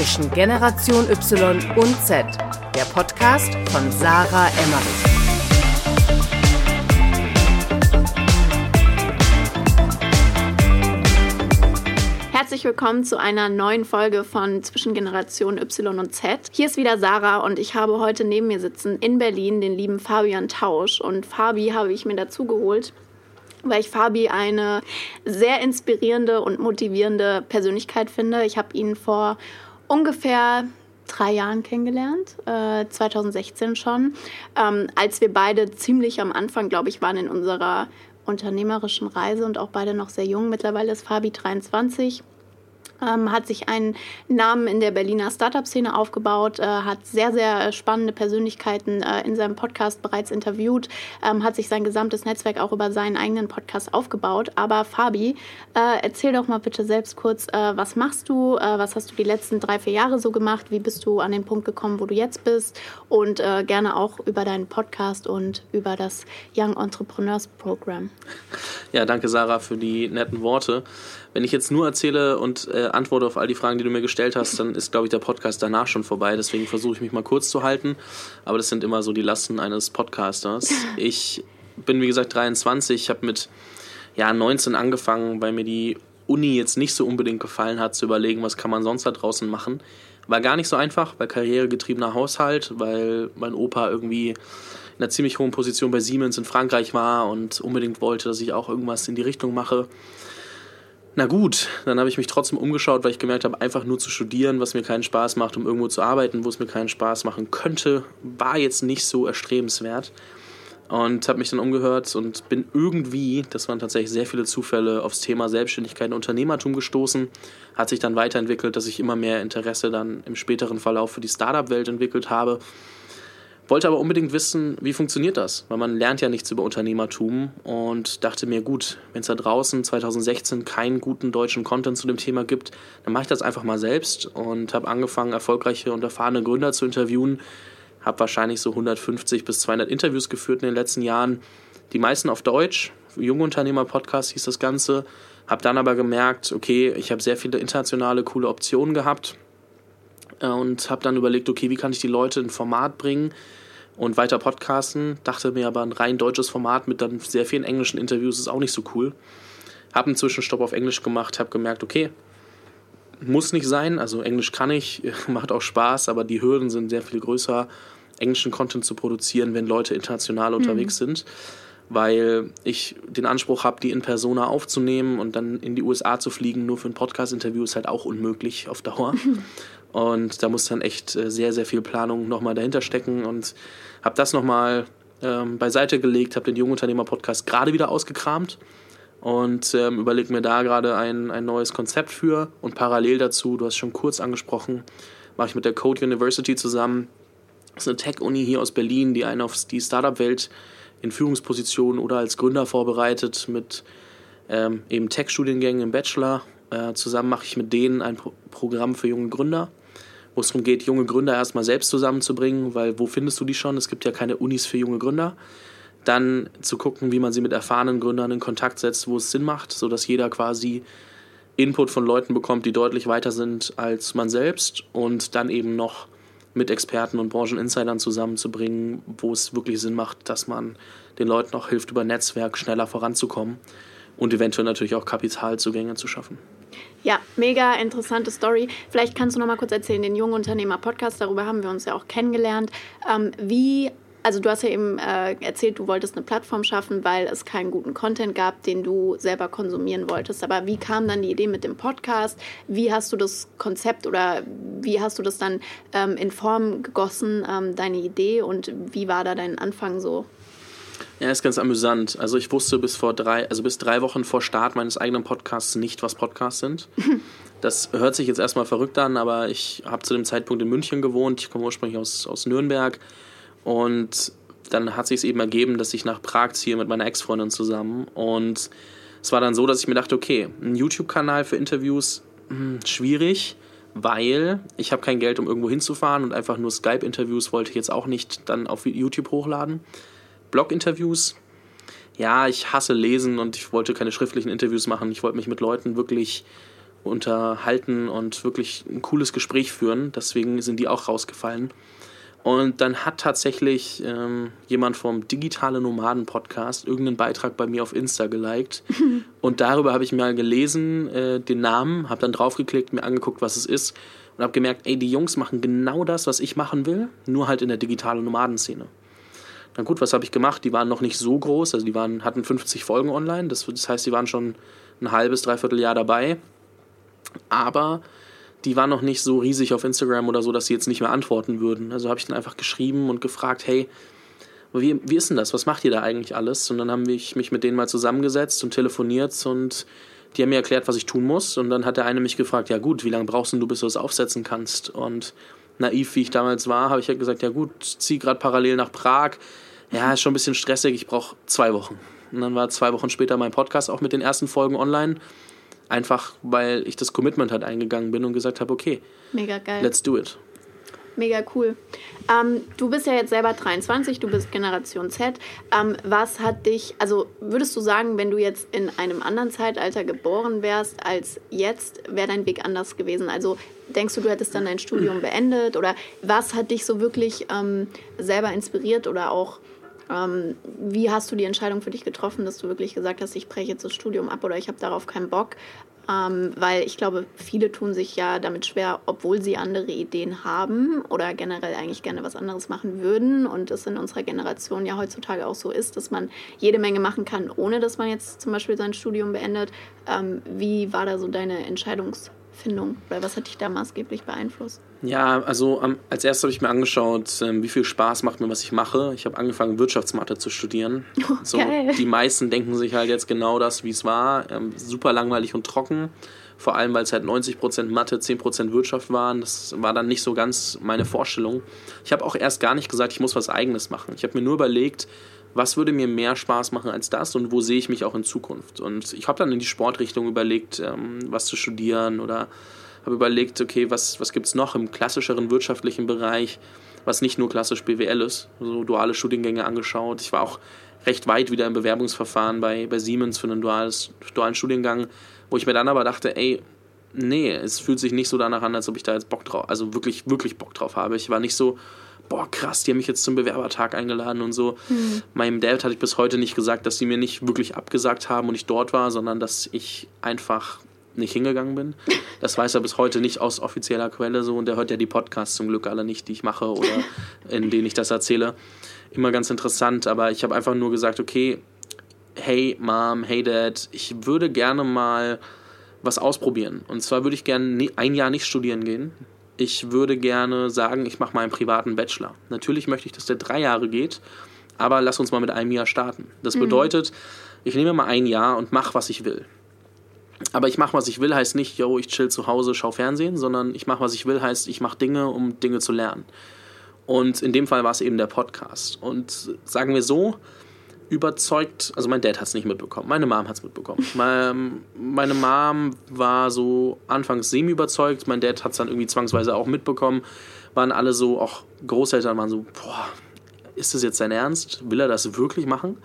zwischen Generation Y und Z, der Podcast von Sarah Emmerich. Herzlich willkommen zu einer neuen Folge von Zwischen Generation Y und Z. Hier ist wieder Sarah und ich habe heute neben mir sitzen in Berlin den lieben Fabian Tausch. Und Fabi habe ich mir dazu geholt, weil ich Fabi eine sehr inspirierende und motivierende Persönlichkeit finde. Ich habe ihn vor ungefähr drei Jahren kennengelernt, äh, 2016 schon, ähm, als wir beide ziemlich am Anfang, glaube ich, waren in unserer unternehmerischen Reise und auch beide noch sehr jung. Mittlerweile ist Fabi 23 ähm, hat sich einen Namen in der Berliner Startup-Szene aufgebaut, äh, hat sehr, sehr spannende Persönlichkeiten äh, in seinem Podcast bereits interviewt, ähm, hat sich sein gesamtes Netzwerk auch über seinen eigenen Podcast aufgebaut. Aber Fabi, äh, erzähl doch mal bitte selbst kurz, äh, was machst du, äh, was hast du die letzten drei, vier Jahre so gemacht, wie bist du an den Punkt gekommen, wo du jetzt bist und äh, gerne auch über deinen Podcast und über das Young Entrepreneurs Program. Ja, danke Sarah für die netten Worte. Wenn ich jetzt nur erzähle und äh, antworte auf all die Fragen, die du mir gestellt hast, dann ist, glaube ich, der Podcast danach schon vorbei. Deswegen versuche ich mich mal kurz zu halten. Aber das sind immer so die Lasten eines Podcasters. Ich bin, wie gesagt, 23. Ich habe mit ja, 19 angefangen, weil mir die Uni jetzt nicht so unbedingt gefallen hat, zu überlegen, was kann man sonst da draußen machen. War gar nicht so einfach, weil karrieregetriebener Haushalt, weil mein Opa irgendwie in einer ziemlich hohen Position bei Siemens in Frankreich war und unbedingt wollte, dass ich auch irgendwas in die Richtung mache. Na gut, dann habe ich mich trotzdem umgeschaut, weil ich gemerkt habe, einfach nur zu studieren, was mir keinen Spaß macht, um irgendwo zu arbeiten, wo es mir keinen Spaß machen könnte, war jetzt nicht so erstrebenswert. Und habe mich dann umgehört und bin irgendwie, das waren tatsächlich sehr viele Zufälle, aufs Thema Selbstständigkeit und Unternehmertum gestoßen. Hat sich dann weiterentwickelt, dass ich immer mehr Interesse dann im späteren Verlauf für die Startup-Welt entwickelt habe wollte aber unbedingt wissen, wie funktioniert das? Weil man lernt ja nichts über Unternehmertum und dachte mir, gut, wenn es da draußen 2016 keinen guten deutschen Content zu dem Thema gibt, dann mache ich das einfach mal selbst und habe angefangen, erfolgreiche und erfahrene Gründer zu interviewen. Habe wahrscheinlich so 150 bis 200 Interviews geführt in den letzten Jahren. Die meisten auf Deutsch. Junge Unternehmer Podcast hieß das Ganze. Habe dann aber gemerkt, okay, ich habe sehr viele internationale coole Optionen gehabt äh, und habe dann überlegt, okay, wie kann ich die Leute in Format bringen, und weiter podcasten. Dachte mir aber, ein rein deutsches Format mit dann sehr vielen englischen Interviews ist auch nicht so cool. Habe einen Zwischenstopp auf Englisch gemacht, habe gemerkt, okay, muss nicht sein. Also Englisch kann ich, macht auch Spaß, aber die Hürden sind sehr viel größer, englischen Content zu produzieren, wenn Leute international unterwegs mhm. sind. Weil ich den Anspruch habe, die in Persona aufzunehmen und dann in die USA zu fliegen, nur für ein Podcast-Interview ist halt auch unmöglich auf Dauer. Und da muss dann echt äh, sehr, sehr viel Planung nochmal dahinter stecken und habe das nochmal ähm, beiseite gelegt, habe den Jungunternehmer-Podcast gerade wieder ausgekramt und ähm, überlege mir da gerade ein, ein neues Konzept für. Und parallel dazu, du hast schon kurz angesprochen, mache ich mit der Code University zusammen. Das ist eine Tech-Uni hier aus Berlin, die einen auf die Startup-Welt in Führungspositionen oder als Gründer vorbereitet mit ähm, eben Tech-Studiengängen im Bachelor. Äh, zusammen mache ich mit denen ein Pro Programm für junge Gründer wo es darum geht, junge Gründer erstmal selbst zusammenzubringen, weil wo findest du die schon? Es gibt ja keine Unis für junge Gründer. Dann zu gucken, wie man sie mit erfahrenen Gründern in Kontakt setzt, wo es Sinn macht, sodass jeder quasi Input von Leuten bekommt, die deutlich weiter sind als man selbst und dann eben noch mit Experten und Brancheninsidern zusammenzubringen, wo es wirklich Sinn macht, dass man den Leuten auch hilft, über Netzwerk schneller voranzukommen und eventuell natürlich auch Kapitalzugänge zu schaffen. Ja, mega interessante Story. Vielleicht kannst du noch mal kurz erzählen, den Jungen Unternehmer Podcast, darüber haben wir uns ja auch kennengelernt. Ähm, wie, also du hast ja eben äh, erzählt, du wolltest eine Plattform schaffen, weil es keinen guten Content gab, den du selber konsumieren wolltest. Aber wie kam dann die Idee mit dem Podcast? Wie hast du das Konzept oder wie hast du das dann ähm, in Form gegossen, ähm, deine Idee? Und wie war da dein Anfang so? Ja, ist ganz amüsant. Also ich wusste bis vor drei, also bis drei Wochen vor Start meines eigenen Podcasts nicht, was Podcasts sind. Das hört sich jetzt erstmal verrückt an, aber ich habe zu dem Zeitpunkt in München gewohnt. Ich komme ursprünglich aus, aus Nürnberg. Und dann hat sich es eben ergeben, dass ich nach Prag ziehe mit meiner Ex-Freundin zusammen. Und es war dann so, dass ich mir dachte, okay, ein YouTube-Kanal für Interviews, mh, hm, schwierig, weil ich habe kein Geld, um irgendwo hinzufahren und einfach nur Skype-Interviews wollte ich jetzt auch nicht dann auf YouTube hochladen. Blog-Interviews. Ja, ich hasse Lesen und ich wollte keine schriftlichen Interviews machen. Ich wollte mich mit Leuten wirklich unterhalten und wirklich ein cooles Gespräch führen. Deswegen sind die auch rausgefallen. Und dann hat tatsächlich ähm, jemand vom Digitale Nomaden Podcast irgendeinen Beitrag bei mir auf Insta geliked. und darüber habe ich mal gelesen, äh, den Namen, habe dann draufgeklickt, mir angeguckt, was es ist und habe gemerkt, ey, die Jungs machen genau das, was ich machen will, nur halt in der digitalen Nomadenszene. Na gut, was habe ich gemacht? Die waren noch nicht so groß, also die waren, hatten 50 Folgen online, das, das heißt, die waren schon ein halbes, dreiviertel Jahr dabei. Aber die waren noch nicht so riesig auf Instagram oder so, dass sie jetzt nicht mehr antworten würden. Also habe ich dann einfach geschrieben und gefragt, hey, wie, wie ist denn das? Was macht ihr da eigentlich alles? Und dann haben ich mich mit denen mal zusammengesetzt und telefoniert und die haben mir erklärt, was ich tun muss. Und dann hat der eine mich gefragt, ja gut, wie lange brauchst du, bis du das aufsetzen kannst? Und naiv, wie ich damals war, habe ich halt gesagt, ja gut, zieh gerade parallel nach Prag. Ja, ist schon ein bisschen stressig, ich brauche zwei Wochen. Und dann war zwei Wochen später mein Podcast auch mit den ersten Folgen online. Einfach weil ich das Commitment halt eingegangen bin und gesagt habe, okay, Mega geil. let's do it. Mega cool. Ähm, du bist ja jetzt selber 23, du bist Generation Z. Ähm, was hat dich, also würdest du sagen, wenn du jetzt in einem anderen Zeitalter geboren wärst als jetzt, wäre dein Weg anders gewesen? Also denkst du, du hättest dann dein Studium beendet? Oder was hat dich so wirklich ähm, selber inspiriert oder auch ähm, wie hast du die Entscheidung für dich getroffen, dass du wirklich gesagt hast, ich breche jetzt das Studium ab oder ich habe darauf keinen Bock? Ähm, weil ich glaube, viele tun sich ja damit schwer, obwohl sie andere Ideen haben oder generell eigentlich gerne was anderes machen würden und es in unserer Generation ja heutzutage auch so ist, dass man jede Menge machen kann, ohne dass man jetzt zum Beispiel sein Studium beendet. Ähm, wie war da so deine Entscheidungs- Findung? Oder was hat dich da maßgeblich beeinflusst? Ja, also um, als erstes habe ich mir angeschaut, ähm, wie viel Spaß macht mir, was ich mache. Ich habe angefangen, Wirtschaftsmathe zu studieren. Oh, so, die meisten denken sich halt jetzt genau das, wie es war. Ähm, super langweilig und trocken. Vor allem, weil es halt 90% Mathe, 10% Wirtschaft waren. Das war dann nicht so ganz meine Vorstellung. Ich habe auch erst gar nicht gesagt, ich muss was Eigenes machen. Ich habe mir nur überlegt, was würde mir mehr Spaß machen als das und wo sehe ich mich auch in Zukunft. Und ich habe dann in die Sportrichtung überlegt, ähm, was zu studieren oder habe überlegt, okay, was, was gibt es noch im klassischeren wirtschaftlichen Bereich, was nicht nur klassisch BWL ist, so duale Studiengänge angeschaut. Ich war auch recht weit wieder im Bewerbungsverfahren bei, bei Siemens für einen duales, dualen Studiengang, wo ich mir dann aber dachte, ey, nee, es fühlt sich nicht so danach an, als ob ich da jetzt Bock drauf, also wirklich, wirklich Bock drauf habe. Ich war nicht so, boah, krass, die haben mich jetzt zum Bewerbertag eingeladen und so. Mhm. Meinem Dad hatte ich bis heute nicht gesagt, dass sie mir nicht wirklich abgesagt haben und ich dort war, sondern dass ich einfach nicht hingegangen bin. Das weiß er bis heute nicht aus offizieller Quelle so und der hört ja die Podcasts zum Glück alle nicht, die ich mache oder in denen ich das erzähle. Immer ganz interessant, aber ich habe einfach nur gesagt, okay, hey Mom, hey Dad, ich würde gerne mal was ausprobieren. Und zwar würde ich gerne ein Jahr nicht studieren gehen, ich würde gerne sagen, ich mache mal einen privaten Bachelor. Natürlich möchte ich, dass der drei Jahre geht, aber lass uns mal mit einem Jahr starten. Das mhm. bedeutet, ich nehme mal ein Jahr und mache, was ich will. Aber ich mache, was ich will, heißt nicht, yo, ich chill zu Hause, schau Fernsehen, sondern ich mache, was ich will, heißt, ich mache Dinge, um Dinge zu lernen. Und in dem Fall war es eben der Podcast. Und sagen wir so, überzeugt, also mein Dad hat es nicht mitbekommen, meine Mom hat es mitbekommen. meine Mom war so anfangs semi-überzeugt, mein Dad hat es dann irgendwie zwangsweise auch mitbekommen, waren alle so, auch Großeltern waren so, boah, ist das jetzt dein Ernst? Will er das wirklich machen?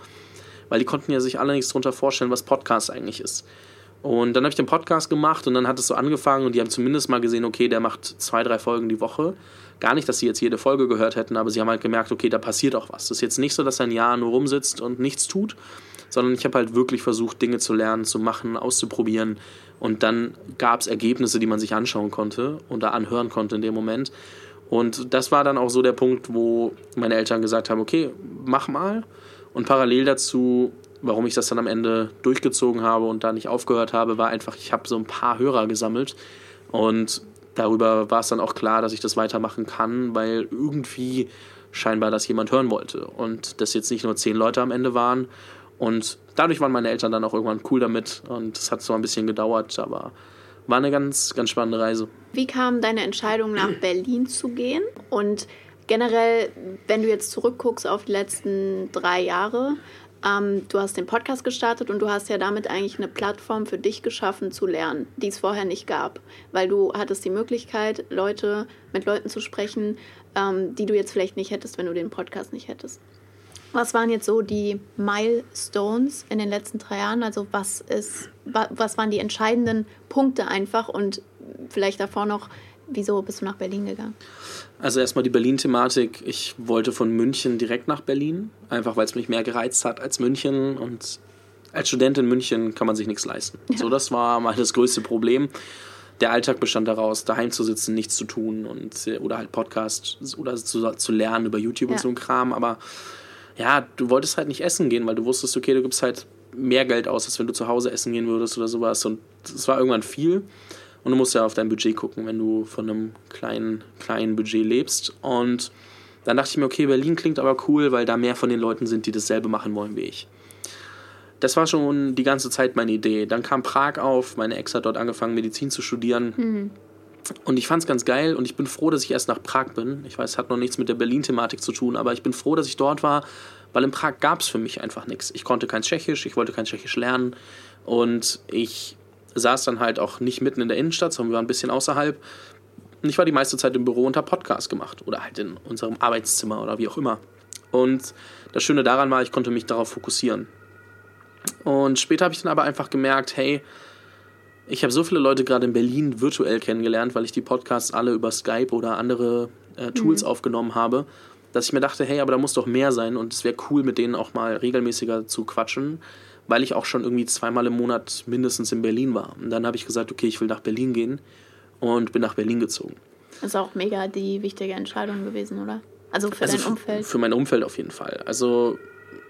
Weil die konnten ja sich alle nichts darunter vorstellen, was Podcast eigentlich ist. Und dann habe ich den Podcast gemacht und dann hat es so angefangen und die haben zumindest mal gesehen, okay, der macht zwei, drei Folgen die Woche. Gar nicht, dass sie jetzt jede Folge gehört hätten, aber sie haben halt gemerkt, okay, da passiert auch was. Das ist jetzt nicht so, dass ein Jahr nur rumsitzt und nichts tut, sondern ich habe halt wirklich versucht, Dinge zu lernen, zu machen, auszuprobieren. Und dann gab es Ergebnisse, die man sich anschauen konnte oder anhören konnte in dem Moment. Und das war dann auch so der Punkt, wo meine Eltern gesagt haben, okay, mach mal. Und parallel dazu, warum ich das dann am Ende durchgezogen habe und da nicht aufgehört habe, war einfach, ich habe so ein paar Hörer gesammelt. Und darüber war es dann auch klar, dass ich das weitermachen kann, weil irgendwie scheinbar das jemand hören wollte. Und das jetzt nicht nur zehn Leute am Ende waren. Und dadurch waren meine Eltern dann auch irgendwann cool damit. Und es hat so ein bisschen gedauert, aber war eine ganz, ganz spannende Reise. Wie kam deine Entscheidung, nach Berlin zu gehen? Und generell, wenn du jetzt zurückguckst auf die letzten drei Jahre, ähm, du hast den Podcast gestartet und du hast ja damit eigentlich eine Plattform für dich geschaffen zu lernen, die es vorher nicht gab. Weil du hattest die Möglichkeit, Leute mit Leuten zu sprechen, ähm, die du jetzt vielleicht nicht hättest, wenn du den Podcast nicht hättest. Was waren jetzt so die Milestones in den letzten drei Jahren? Also was ist, was waren die entscheidenden Punkte einfach und vielleicht davor noch, wieso bist du nach Berlin gegangen? Also erstmal die Berlin-Thematik. Ich wollte von München direkt nach Berlin, einfach weil es mich mehr gereizt hat als München und als Student in München kann man sich nichts leisten. Ja. So, das war mal das größte Problem. Der Alltag bestand daraus, daheim zu sitzen, nichts zu tun und oder halt Podcast oder zu, zu lernen über YouTube ja. und so ein Kram. Aber ja, du wolltest halt nicht essen gehen, weil du wusstest, okay, du gibst halt mehr Geld aus, als wenn du zu Hause essen gehen würdest oder sowas. Und es war irgendwann viel. Und du musst ja auf dein Budget gucken, wenn du von einem kleinen, kleinen Budget lebst. Und dann dachte ich mir, okay, Berlin klingt aber cool, weil da mehr von den Leuten sind, die dasselbe machen wollen wie ich. Das war schon die ganze Zeit meine Idee. Dann kam Prag auf, meine Ex hat dort angefangen, Medizin zu studieren. Mhm. Und ich fand es ganz geil und ich bin froh, dass ich erst nach Prag bin. Ich weiß, es hat noch nichts mit der Berlin-Thematik zu tun, aber ich bin froh, dass ich dort war, weil in Prag gab es für mich einfach nichts. Ich konnte kein Tschechisch, ich wollte kein Tschechisch lernen und ich saß dann halt auch nicht mitten in der Innenstadt, sondern wir waren ein bisschen außerhalb. Und ich war die meiste Zeit im Büro und habe Podcast gemacht oder halt in unserem Arbeitszimmer oder wie auch immer. Und das Schöne daran war, ich konnte mich darauf fokussieren. Und später habe ich dann aber einfach gemerkt, hey, ich habe so viele Leute gerade in Berlin virtuell kennengelernt, weil ich die Podcasts alle über Skype oder andere äh, Tools mhm. aufgenommen habe, dass ich mir dachte, hey, aber da muss doch mehr sein und es wäre cool, mit denen auch mal regelmäßiger zu quatschen, weil ich auch schon irgendwie zweimal im Monat mindestens in Berlin war. Und dann habe ich gesagt, okay, ich will nach Berlin gehen und bin nach Berlin gezogen. Das ist auch mega die wichtige Entscheidung gewesen, oder? Also für also dein Umfeld? Für mein Umfeld auf jeden Fall. Also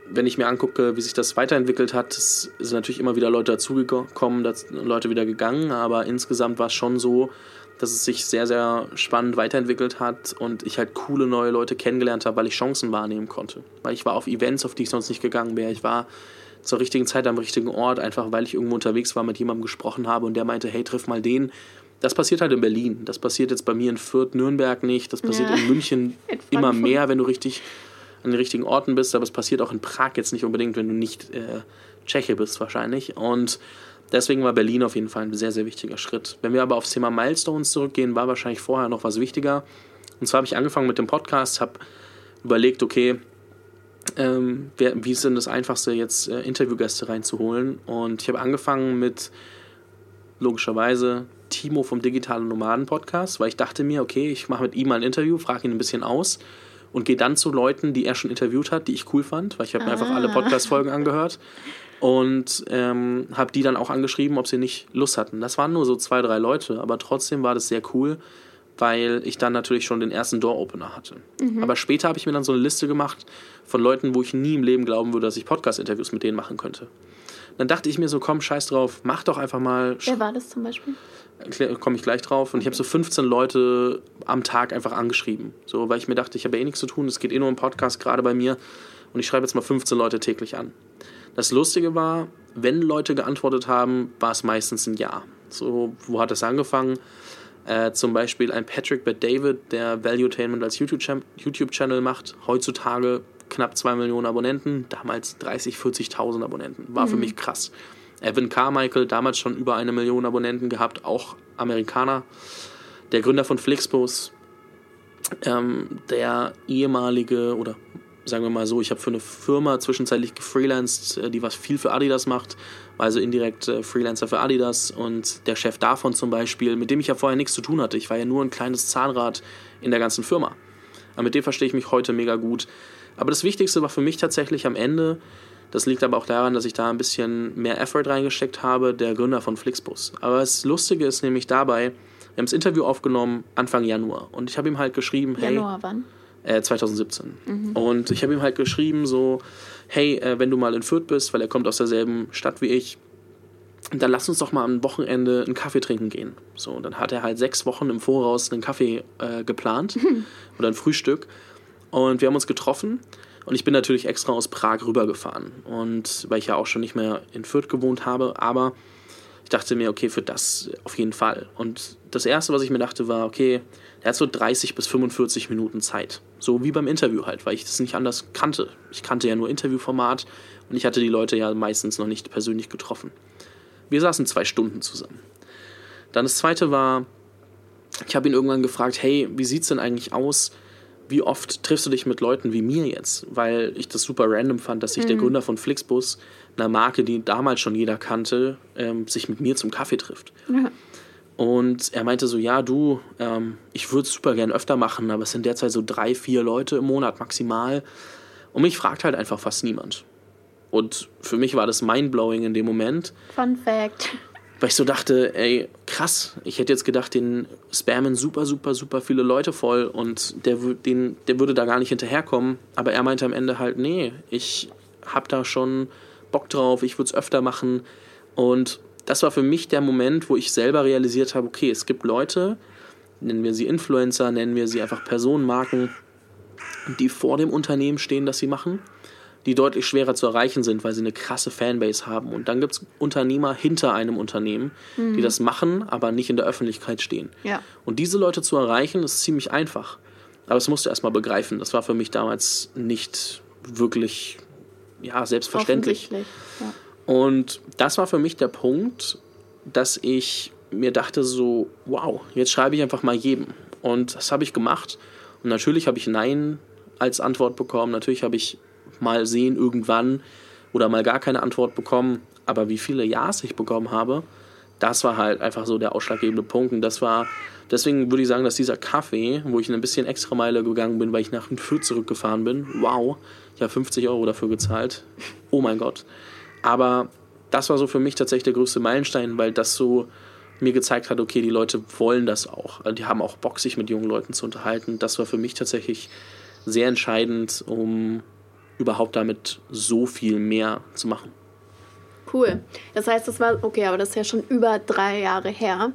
wenn ich mir angucke, wie sich das weiterentwickelt hat, sind natürlich immer wieder Leute dazugekommen, Leute wieder gegangen, aber insgesamt war es schon so, dass es sich sehr, sehr spannend weiterentwickelt hat und ich halt coole neue Leute kennengelernt habe, weil ich Chancen wahrnehmen konnte. Weil ich war auf Events, auf die ich sonst nicht gegangen wäre. Ich war zur richtigen Zeit am richtigen Ort, einfach weil ich irgendwo unterwegs war, mit jemandem gesprochen habe und der meinte, hey, triff mal den. Das passiert halt in Berlin. Das passiert jetzt bei mir in Fürth, Nürnberg nicht. Das passiert ja. in München immer mehr, wenn du richtig an den richtigen Orten bist, aber es passiert auch in Prag jetzt nicht unbedingt, wenn du nicht äh, Tscheche bist wahrscheinlich. Und deswegen war Berlin auf jeden Fall ein sehr, sehr wichtiger Schritt. Wenn wir aber aufs Thema Milestones zurückgehen, war wahrscheinlich vorher noch was wichtiger. Und zwar habe ich angefangen mit dem Podcast, habe überlegt, okay, ähm, wer, wie ist denn das Einfachste, jetzt äh, Interviewgäste reinzuholen? Und ich habe angefangen mit, logischerweise, Timo vom Digitalen Nomaden Podcast, weil ich dachte mir, okay, ich mache mit ihm mal ein Interview, frage ihn ein bisschen aus und gehe dann zu Leuten, die er schon interviewt hat, die ich cool fand, weil ich habe ah. mir einfach alle ah. Podcast-Folgen angehört und ähm, habe die dann auch angeschrieben, ob sie nicht Lust hatten. Das waren nur so zwei, drei Leute, aber trotzdem war das sehr cool, weil ich dann natürlich schon den ersten Door-Opener hatte. Mhm. Aber später habe ich mir dann so eine Liste gemacht von Leuten, wo ich nie im Leben glauben würde, dass ich Podcast-Interviews mit denen machen könnte. Dann dachte ich mir so, komm, scheiß drauf, mach doch einfach mal. Wer war das zum Beispiel? komme ich gleich drauf. Und ich habe so 15 Leute am Tag einfach angeschrieben. So, weil ich mir dachte, ich habe ja eh nichts zu tun, es geht eh nur um Podcast, gerade bei mir. Und ich schreibe jetzt mal 15 Leute täglich an. Das Lustige war, wenn Leute geantwortet haben, war es meistens ein Ja. So, wo hat es angefangen? Äh, zum Beispiel ein Patrick Bad David, der Valuetainment als YouTube-Channel macht. Heutzutage knapp 2 Millionen Abonnenten, damals 30, 40.000 Abonnenten. War mhm. für mich krass. Evan Carmichael, damals schon über eine Million Abonnenten gehabt, auch Amerikaner. Der Gründer von Flixbus, ähm, der ehemalige, oder sagen wir mal so, ich habe für eine Firma zwischenzeitlich gefreelanced, äh, die was viel für Adidas macht, also indirekt äh, Freelancer für Adidas und der Chef davon zum Beispiel, mit dem ich ja vorher nichts zu tun hatte. Ich war ja nur ein kleines Zahnrad in der ganzen Firma. Aber mit dem verstehe ich mich heute mega gut. Aber das Wichtigste war für mich tatsächlich am Ende, das liegt aber auch daran, dass ich da ein bisschen mehr Effort reingesteckt habe, der Gründer von Flixbus. Aber das Lustige ist nämlich dabei, wir haben das Interview aufgenommen Anfang Januar und ich habe ihm halt geschrieben, hey. Januar wann? Äh, 2017. Mhm. Und ich habe ihm halt geschrieben, so, hey, äh, wenn du mal in Fürth bist, weil er kommt aus derselben Stadt wie ich, dann lass uns doch mal am Wochenende einen Kaffee trinken gehen. So, und dann hat er halt sechs Wochen im Voraus einen Kaffee äh, geplant oder ein Frühstück. Und wir haben uns getroffen und ich bin natürlich extra aus Prag rübergefahren. Und weil ich ja auch schon nicht mehr in Fürth gewohnt habe, aber ich dachte mir, okay, für das auf jeden Fall. Und das Erste, was ich mir dachte, war, okay, er hat so 30 bis 45 Minuten Zeit. So wie beim Interview halt, weil ich das nicht anders kannte. Ich kannte ja nur Interviewformat und ich hatte die Leute ja meistens noch nicht persönlich getroffen. Wir saßen zwei Stunden zusammen. Dann das Zweite war, ich habe ihn irgendwann gefragt, hey, wie sieht es denn eigentlich aus, wie oft triffst du dich mit Leuten wie mir jetzt? Weil ich das super random fand, dass sich der Gründer von Flixbus, einer Marke, die damals schon jeder kannte, ähm, sich mit mir zum Kaffee trifft. Ja. Und er meinte so, ja, du, ähm, ich würde es super gern öfter machen, aber es sind derzeit so drei, vier Leute im Monat maximal. Und mich fragt halt einfach fast niemand. Und für mich war das mindblowing in dem Moment, Fun Fact. weil ich so dachte, ey, krass, ich hätte jetzt gedacht, den spammen super, super, super viele Leute voll und der, den, der würde da gar nicht hinterherkommen. Aber er meinte am Ende halt, nee, ich hab da schon Bock drauf, ich würde es öfter machen. Und das war für mich der Moment, wo ich selber realisiert habe, okay, es gibt Leute, nennen wir sie Influencer, nennen wir sie einfach Personenmarken, die vor dem Unternehmen stehen, das sie machen, die deutlich schwerer zu erreichen sind, weil sie eine krasse Fanbase haben. Und dann gibt es Unternehmer hinter einem Unternehmen, die das machen, aber nicht in der Öffentlichkeit stehen. Ja. Und diese Leute zu erreichen, ist ziemlich einfach. Aber das musst du erstmal begreifen. Das war für mich damals nicht wirklich ja, selbstverständlich. Ja. Und das war für mich der Punkt, dass ich mir dachte so, wow, jetzt schreibe ich einfach mal jedem. Und das habe ich gemacht. Und natürlich habe ich Nein als Antwort bekommen. Natürlich habe ich mal sehen irgendwann oder mal gar keine Antwort bekommen. Aber wie viele Ja's ich bekommen habe, das war halt einfach so der ausschlaggebende Punkt. Und das war, deswegen würde ich sagen, dass dieser Kaffee, wo ich ein bisschen extra Meile gegangen bin, weil ich nach Fürth zurückgefahren bin, wow, ich habe 50 Euro dafür gezahlt. Oh mein Gott. Aber das war so für mich tatsächlich der größte Meilenstein, weil das so mir gezeigt hat, okay, die Leute wollen das auch. Die haben auch Bock, sich mit jungen Leuten zu unterhalten. Das war für mich tatsächlich sehr entscheidend, um überhaupt damit so viel mehr zu machen. Cool. Das heißt, das war, okay, aber das ist ja schon über drei Jahre her.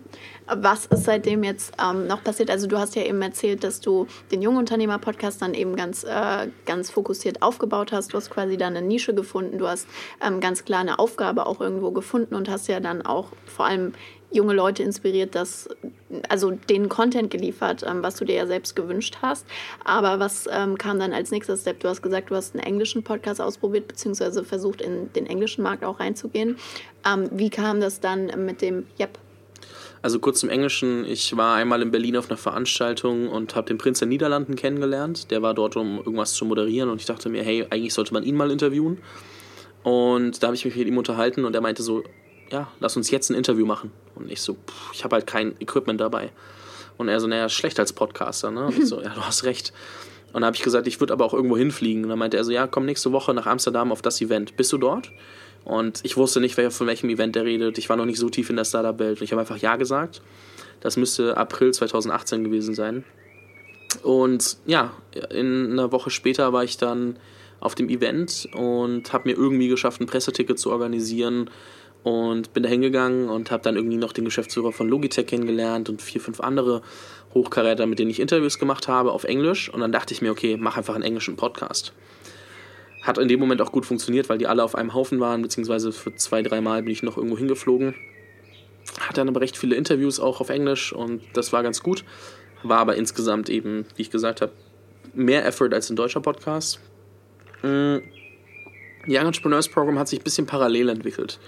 Was ist seitdem jetzt ähm, noch passiert? Also du hast ja eben erzählt, dass du den Jungunternehmer-Podcast dann eben ganz, äh, ganz fokussiert aufgebaut hast. Du hast quasi da eine Nische gefunden. Du hast ähm, ganz klar eine Aufgabe auch irgendwo gefunden und hast ja dann auch vor allem junge Leute inspiriert, das, also den Content geliefert, ähm, was du dir ja selbst gewünscht hast. Aber was ähm, kam dann als nächster Step? Du hast gesagt, du hast einen englischen Podcast ausprobiert, beziehungsweise versucht, in den englischen Markt auch reinzugehen. Ähm, wie kam das dann mit dem Yep? Also kurz zum Englischen, ich war einmal in Berlin auf einer Veranstaltung und habe den Prinz der Niederlanden kennengelernt. Der war dort, um irgendwas zu moderieren und ich dachte mir, hey, eigentlich sollte man ihn mal interviewen. Und da habe ich mich mit ihm unterhalten und er meinte so, ja, lass uns jetzt ein Interview machen. Und ich so, pff, ich habe halt kein Equipment dabei. Und er so, naja, schlecht als Podcaster, ne? Und ich so, ja, du hast recht. Und dann habe ich gesagt, ich würde aber auch irgendwo hinfliegen. Und dann meinte er so, ja, komm nächste Woche nach Amsterdam auf das Event. Bist du dort? Und ich wusste nicht, wer von welchem Event er redet. Ich war noch nicht so tief in der Startup-Welt. Ich habe einfach Ja gesagt. Das müsste April 2018 gewesen sein. Und ja, in einer Woche später war ich dann auf dem Event und habe mir irgendwie geschafft, ein Presseticket zu organisieren und bin da hingegangen und habe dann irgendwie noch den Geschäftsführer von Logitech kennengelernt und vier, fünf andere Hochkaräter, mit denen ich Interviews gemacht habe auf Englisch. Und dann dachte ich mir, okay, mach einfach einen englischen Podcast. Hat in dem Moment auch gut funktioniert, weil die alle auf einem Haufen waren, beziehungsweise für zwei, dreimal bin ich noch irgendwo hingeflogen. Hatte dann aber recht viele Interviews auch auf Englisch und das war ganz gut. War aber insgesamt eben, wie ich gesagt habe, mehr Effort als ein deutscher Podcast. Mm, Young Entrepreneurs Program hat sich ein bisschen parallel entwickelt.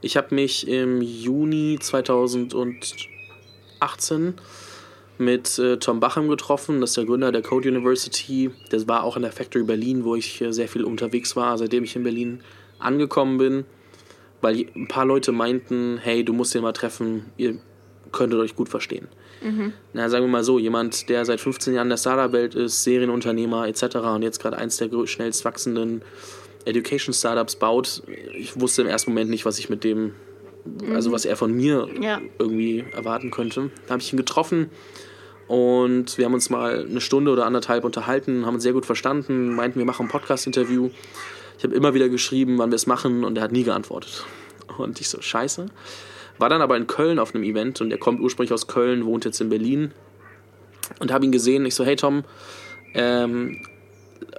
Ich habe mich im Juni 2018 mit äh, Tom Bachem getroffen, das ist der Gründer der Code University. Das war auch in der Factory Berlin, wo ich äh, sehr viel unterwegs war, seitdem ich in Berlin angekommen bin, weil ein paar Leute meinten, hey, du musst den mal treffen, ihr könntet euch gut verstehen. Na, sagen wir mal so, jemand, der seit 15 Jahren in der Startup-Welt ist, Serienunternehmer etc. und jetzt gerade eins der schnellst wachsenden Education-Startups baut, ich wusste im ersten Moment nicht, was ich mit dem, also was er von mir Ja. irgendwie erwarten könnte. Da habe ich ihn getroffen und wir haben uns mal eine Stunde oder anderthalb unterhalten, haben uns sehr gut verstanden, meinten, wir machen ein Podcast-Interview. Ich habe immer wieder geschrieben, wann wir es machen und er hat nie geantwortet. Und ich so, scheiße. War dann aber in Köln auf einem Event und er kommt ursprünglich aus Köln, wohnt jetzt in Berlin. Und habe ihn gesehen. Ich so, hey Tom, ähm,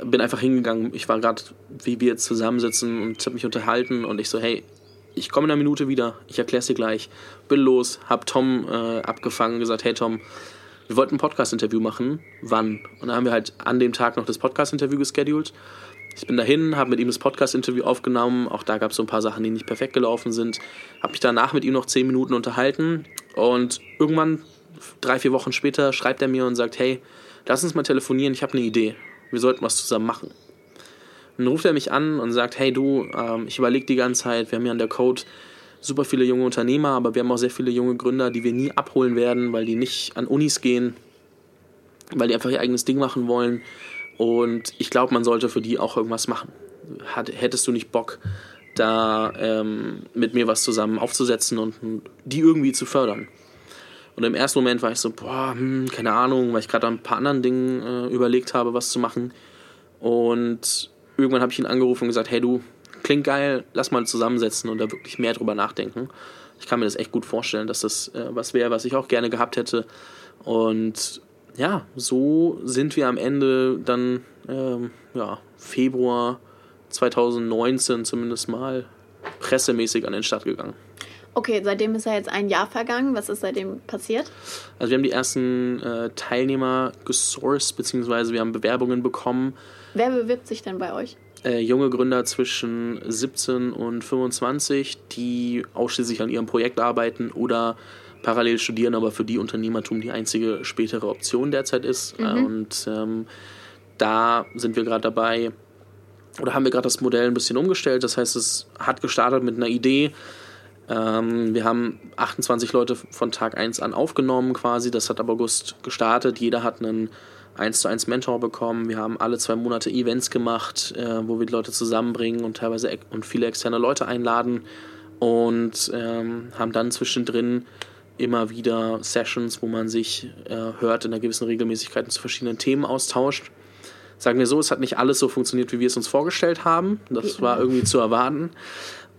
bin einfach hingegangen. Ich war gerade, wie wir jetzt zusammensitzen und habe mich unterhalten. Und ich so, hey, ich komme in einer Minute wieder. Ich erkläre dir gleich. Bin los, hab Tom äh, abgefangen, gesagt, hey Tom, wir wollten ein Podcast-Interview machen. Wann? Und dann haben wir halt an dem Tag noch das Podcast-Interview geschedult. Ich bin dahin, habe mit ihm das Podcast-Interview aufgenommen. Auch da gab es so ein paar Sachen, die nicht perfekt gelaufen sind. Habe mich danach mit ihm noch zehn Minuten unterhalten. Und irgendwann drei, vier Wochen später schreibt er mir und sagt, hey, lass uns mal telefonieren, ich habe eine Idee. Wir sollten was zusammen machen. dann ruft er mich an und sagt, hey du, ähm, ich überlege die ganze Zeit, wir haben ja an der Code super viele junge Unternehmer, aber wir haben auch sehr viele junge Gründer, die wir nie abholen werden, weil die nicht an Unis gehen, weil die einfach ihr eigenes Ding machen wollen. Und ich glaube, man sollte für die auch irgendwas machen. Hat, hättest du nicht Bock, da ähm, mit mir was zusammen aufzusetzen und die irgendwie zu fördern? Und im ersten Moment war ich so, boah, hm, keine Ahnung, weil ich gerade ein paar anderen Dingen äh, überlegt habe, was zu machen. Und irgendwann habe ich ihn angerufen und gesagt, hey du, klingt geil, lass mal zusammensetzen und da wirklich mehr drüber nachdenken. Ich kann mir das echt gut vorstellen, dass das äh, was wäre, was ich auch gerne gehabt hätte. Und ja, so sind wir am Ende dann ähm, ja, Februar 2019 zumindest mal pressemäßig an den Start gegangen. Okay, seitdem ist ja jetzt ein Jahr vergangen. Was ist seitdem passiert? Also wir haben die ersten äh, Teilnehmer gesourced, beziehungsweise wir haben Bewerbungen bekommen. Wer bewirbt sich denn bei euch? Äh, junge Gründer zwischen 17 und 25, die ausschließlich an ihrem Projekt arbeiten oder parallel studieren, aber für die Unternehmertum die einzige spätere Option derzeit ist. Mhm. Und ähm, da sind wir gerade dabei, oder haben wir gerade das Modell ein bisschen umgestellt. Das heißt, es hat gestartet mit einer Idee. Ähm, wir haben 28 Leute von Tag 1 an aufgenommen quasi. Das hat ab August gestartet. Jeder hat einen 1 zu 1 Mentor bekommen. Wir haben alle zwei Monate Events gemacht, äh, wo wir die Leute zusammenbringen und teilweise und viele externe Leute einladen. Und ähm, haben dann zwischendrin immer wieder Sessions, wo man sich äh, hört in einer gewissen Regelmäßigkeit zu verschiedenen Themen austauscht. Sagen wir so, es hat nicht alles so funktioniert, wie wir es uns vorgestellt haben. Das war irgendwie zu erwarten.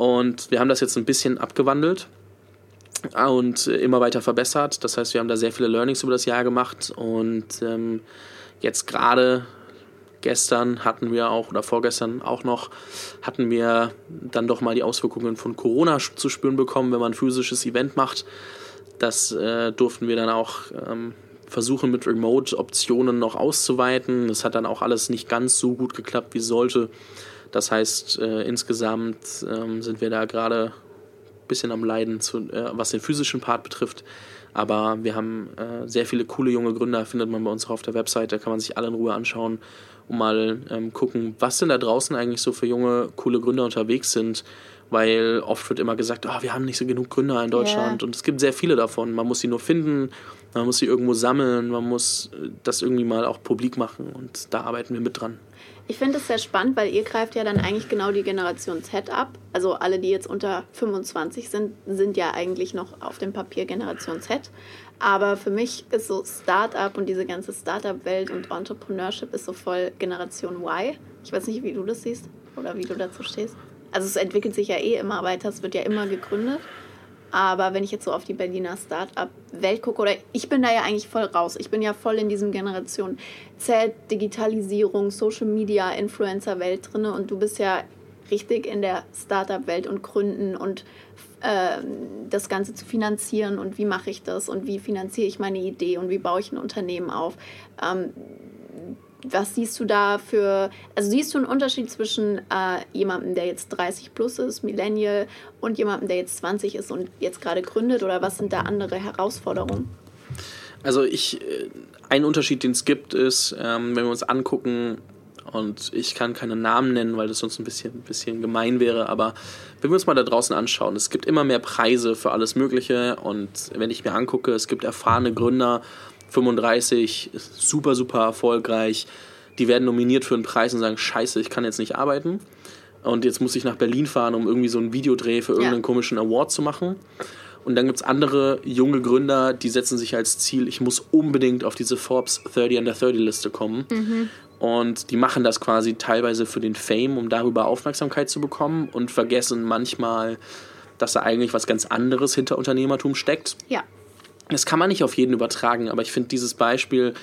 Und wir haben das jetzt ein bisschen abgewandelt und immer weiter verbessert. Das heißt, wir haben da sehr viele Learnings über das Jahr gemacht und ähm, jetzt gerade gestern hatten wir auch oder vorgestern auch noch hatten wir dann doch mal die Auswirkungen von Corona zu spüren bekommen, wenn man ein physisches Event macht. Das äh, durften wir dann auch ähm, versuchen mit Remote-Optionen noch auszuweiten. Das hat dann auch alles nicht ganz so gut geklappt, wie sollte. Das heißt, äh, insgesamt ähm, sind wir da gerade ein bisschen am Leiden, zu, äh, was den physischen Part betrifft. Aber wir haben äh, sehr viele coole junge Gründer, findet man bei uns auch auf der Website. Da kann man sich alle in Ruhe anschauen und mal ähm, gucken, was denn da draußen eigentlich so für junge, coole Gründer unterwegs sind weil oft wird immer gesagt, oh, wir haben nicht so genug Gründer in Deutschland yeah. und es gibt sehr viele davon. Man muss sie nur finden, man muss sie irgendwo sammeln, man muss äh, das irgendwie mal auch publik machen und da arbeiten wir mit dran. Ich finde es sehr spannend, weil ihr greift ja dann eigentlich genau die Generation Z ab. Also alle, die jetzt unter 25 sind, sind ja eigentlich noch auf dem Papier Generation Z. Aber für mich ist so Startup und diese ganze Startup-Welt und Entrepreneurship ist so voll Generation Y. Ich weiß nicht, wie du das siehst oder wie du dazu stehst also es entwickelt sich ja eh immer weiter, es wird ja immer gegründet. Aber wenn ich jetzt so auf die Berliner Start-up-Welt gucke, oder ich bin da ja eigentlich voll raus. Ich bin ja voll in diesem Generation Z, Digitalisierung, Social Media, Influencer-Welt drin. Und du bist ja richtig in der Start-up-Welt und Gründen und äh, das Ganze zu finanzieren und wie mache ich das und wie finanziere ich meine Idee und wie baue ich ein Unternehmen auf. Ähm, was siehst du da für, also siehst du einen Unterschied zwischen äh, jemandem, der jetzt 30 plus ist, Millennial, und jemandem, der jetzt 20 ist und jetzt gerade gründet? Oder was sind da andere Herausforderungen? Also ich, äh, ein Unterschied, den es gibt, ist, ähm, wenn wir uns angucken, und ich kann keine Namen nennen, weil das sonst ein bisschen, ein bisschen gemein wäre, aber wenn wir uns mal da draußen anschauen, es gibt immer mehr Preise für alles Mögliche und wenn ich mir angucke, es gibt erfahrene Gründer 35, super, super erfolgreich. Die werden nominiert für einen Preis und sagen, scheiße, ich kann jetzt nicht arbeiten. Und jetzt muss ich nach Berlin fahren, um irgendwie so einen Videodreh für irgendeinen ja. komischen Award zu machen. Und dann gibt es andere junge Gründer, die setzen sich als Ziel, ich muss unbedingt auf diese Forbes 30 under 30 Liste kommen. Mhm. Und die machen das quasi teilweise für den Fame, um darüber Aufmerksamkeit zu bekommen und vergessen manchmal, dass da eigentlich was ganz anderes hinter Unternehmertum steckt. Ja. Das kann man nicht auf jeden übertragen, aber ich finde dieses Beispiel,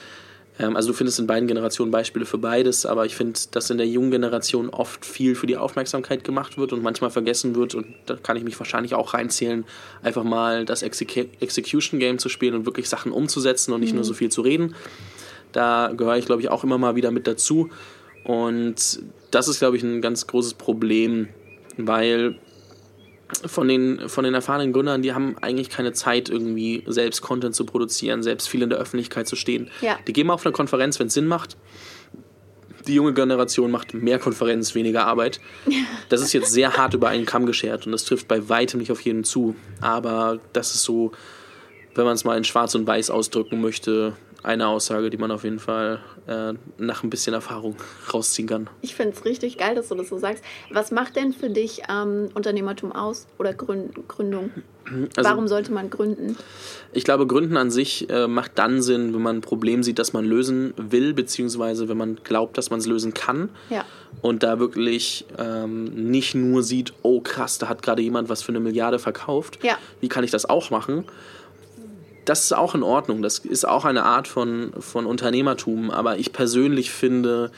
ähm, also du findest in beiden Generationen Beispiele für beides, aber ich finde, dass in der jungen Generation oft viel für die Aufmerksamkeit gemacht wird und manchmal vergessen wird, und da kann ich mich wahrscheinlich auch reinzählen, einfach mal das Execu Execution Game zu spielen und wirklich Sachen umzusetzen und nicht mhm. nur so viel zu reden. Da gehöre ich, glaube ich, auch immer mal wieder mit dazu. Und das ist, glaube ich, ein ganz großes Problem, weil von den, von den erfahrenen Gründern, die haben eigentlich keine Zeit, irgendwie selbst Content zu produzieren, selbst viel in der Öffentlichkeit zu stehen. Ja. Die gehen mal auf eine Konferenz, wenn es Sinn macht. Die junge Generation macht mehr Konferenz, weniger Arbeit. Das ist jetzt sehr hart über einen Kamm geschert und das trifft bei weitem nicht auf jeden zu. Aber das ist so, wenn man es mal in Schwarz und Weiß ausdrücken möchte, eine Aussage, die man auf jeden Fall äh, nach ein bisschen Erfahrung rausziehen kann. Ich finde es richtig geil, dass du das so sagst. Was macht denn für dich ähm, Unternehmertum aus oder Grün Gründung? Also- Warum sollte man gründen? Ich glaube, Gründen an sich äh, macht dann Sinn, wenn man ein Problem sieht, das man lösen will, beziehungsweise wenn man glaubt, dass man es lösen kann. Ja. Und da wirklich ähm, nicht nur sieht, oh krass, da hat gerade jemand was für eine Milliarde verkauft. Ja. Wie kann ich das auch machen? Das ist auch in Ordnung. Das ist auch eine Art von, von Unternehmertum. Aber ich persönlich finde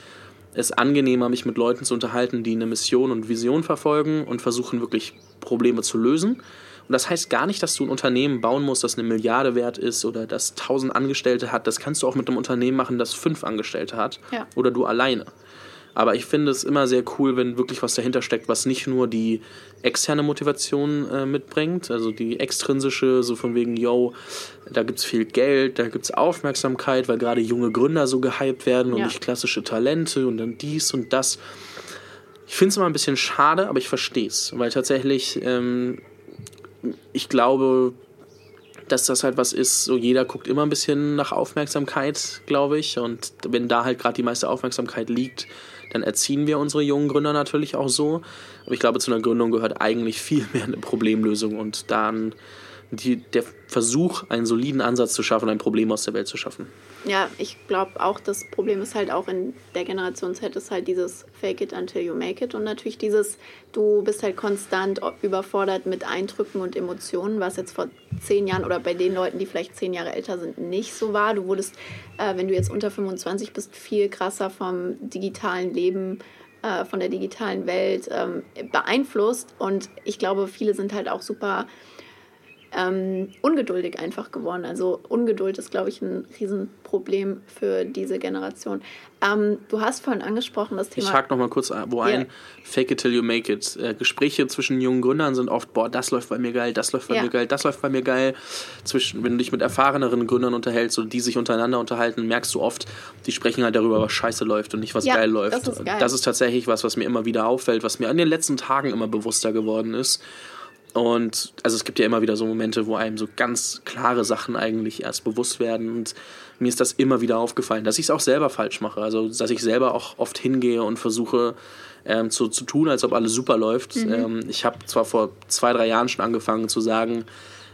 es angenehmer, mich mit Leuten zu unterhalten, die eine Mission und Vision verfolgen und versuchen wirklich Probleme zu lösen. Und das heißt gar nicht, dass du ein Unternehmen bauen musst, das eine Milliarde wert ist oder das tausend Angestellte hat. Das kannst du auch mit einem Unternehmen machen, das fünf Angestellte hat. Ja. Oder du alleine. Aber ich finde es immer sehr cool, wenn wirklich was dahinter steckt, was nicht nur die externe Motivation äh, mitbringt, also die extrinsische, so von wegen, yo, da gibt's viel Geld, da gibt's Aufmerksamkeit, weil gerade junge Gründer so gehypt werden und Ja. nicht klassische Talente und dann dies und das. Ich finde es immer ein bisschen schade, aber ich verstehe es, weil tatsächlich, ähm, ich glaube, dass das halt was ist, so jeder guckt immer ein bisschen nach Aufmerksamkeit, glaube ich. Und wenn da halt gerade die meiste Aufmerksamkeit liegt, dann erziehen wir unsere jungen Gründer natürlich auch so. Aber ich glaube, zu einer Gründung gehört eigentlich viel mehr eine Problemlösung und dann die, der Versuch, einen soliden Ansatz zu schaffen, ein Problem aus der Welt zu schaffen. Ja, ich glaube auch, das Problem ist halt auch in der Generation Z ist halt dieses Fake it until you make it und natürlich dieses, du bist halt konstant überfordert mit Eindrücken und Emotionen, was jetzt vor zehn Jahren oder bei den Leuten, die vielleicht zehn Jahre älter sind, nicht so war. Du wurdest, äh, wenn du jetzt unter 25 bist, viel krasser vom digitalen Leben äh, von der digitalen Welt ähm, beeinflusst und ich glaube, viele sind halt auch super ähm, ungeduldig einfach geworden. Also Ungeduld ist, glaube ich, ein Riesenproblem für diese Generation. Ähm, du hast vorhin angesprochen das Thema. Ich hake noch mal kurz wo ein, Ja. fake it till you make it. Äh, Gespräche zwischen jungen Gründern sind oft, boah, das läuft bei mir geil, das läuft bei Ja. mir geil, das läuft bei mir geil. Zwischen, wenn du dich mit erfahreneren Gründern unterhältst oder die sich untereinander unterhalten, merkst du oft, die sprechen halt darüber, was scheiße läuft und nicht, was Ja, geil läuft. das ist geil. das ist tatsächlich was, was mir immer wieder auffällt, was mir an den letzten Tagen immer bewusster geworden ist. Und also es gibt ja immer wieder so Momente, wo einem so ganz klare Sachen eigentlich erst bewusst werden. Und mir ist das immer wieder aufgefallen, dass ich es auch selber falsch mache. Also dass ich selber auch oft hingehe und versuche ähm, zu, zu tun, als ob alles super läuft. Ähm, ich habe zwar vor zwei, drei Jahren schon angefangen zu sagen,